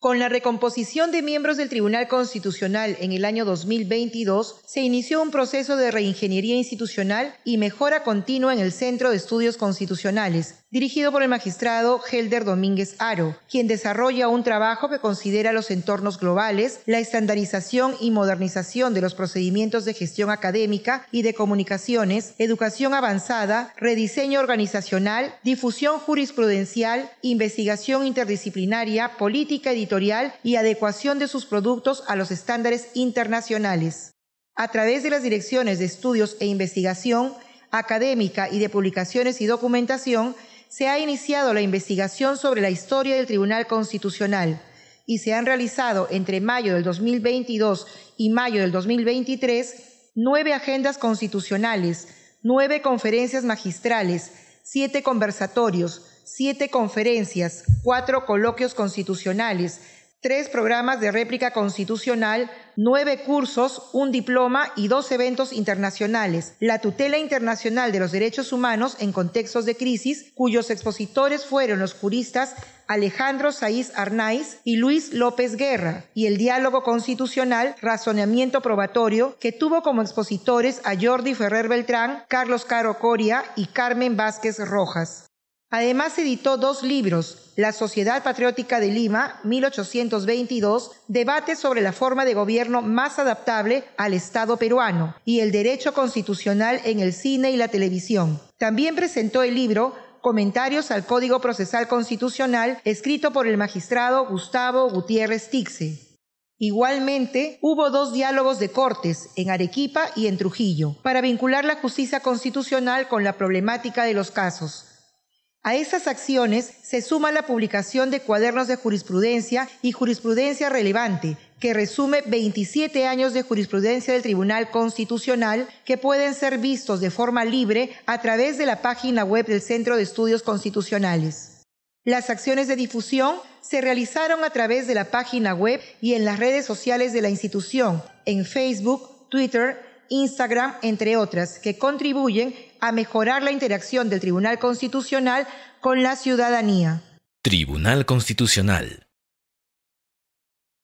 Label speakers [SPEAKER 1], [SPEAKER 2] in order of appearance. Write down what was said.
[SPEAKER 1] Con la recomposición de miembros del Tribunal Constitucional en el año 2022, se inició un proceso de reingeniería institucional y mejora continua en el Centro de Estudios Constitucionales, dirigido por el magistrado Helder Domínguez Aro, quien desarrolla un trabajo que considera los entornos globales, la estandarización y modernización de los procedimientos de gestión académica y de comunicaciones, educación avanzada, rediseño organizacional, difusión jurisprudencial, investigación interdisciplinaria, política editorial, y adecuación de sus productos a los estándares internacionales. A través de las direcciones de estudios e investigación académica y de publicaciones y documentación, se ha iniciado la investigación sobre la historia del Tribunal Constitucional y se han realizado entre mayo del 2022 y mayo del 2023 nueve agendas constitucionales, nueve conferencias magistrales, siete conversatorios, siete conferencias, cuatro coloquios constitucionales, tres programas de réplica constitucional, nueve cursos, un diploma y dos eventos internacionales. La tutela internacional de los derechos humanos en contextos de crisis, cuyos expositores fueron los juristas Alejandro Saiz Arnaiz y Luis López Guerra, y el diálogo constitucional Razonamiento Probatorio, que tuvo como expositores a Jordi Ferrer Beltrán, Carlos Caro Coria y Carmen Vázquez Rojas. Además editó dos libros, La Sociedad Patriótica de Lima, 1822, debate sobre la forma de gobierno más adaptable al Estado peruano, y el derecho constitucional en el cine y la televisión. También presentó el libro Comentarios al Código Procesal Constitucional, escrito por el magistrado Gustavo Gutiérrez Tixe. Igualmente, hubo dos diálogos de cortes en Arequipa y en Trujillo para vincular la justicia constitucional con la problemática de los casos. A estas acciones se suma la publicación de cuadernos de jurisprudencia y jurisprudencia relevante, que resume 27 años de jurisprudencia del Tribunal Constitucional que pueden ser vistos de forma libre a través de la página web del Centro de Estudios Constitucionales. Las acciones de difusión se realizaron a través de la página web y en las redes sociales de la institución, en Facebook, Twitter, Instagram, entre otras, que contribuyen a mejorar la interacción del Tribunal Constitucional con la ciudadanía.
[SPEAKER 2] Tribunal Constitucional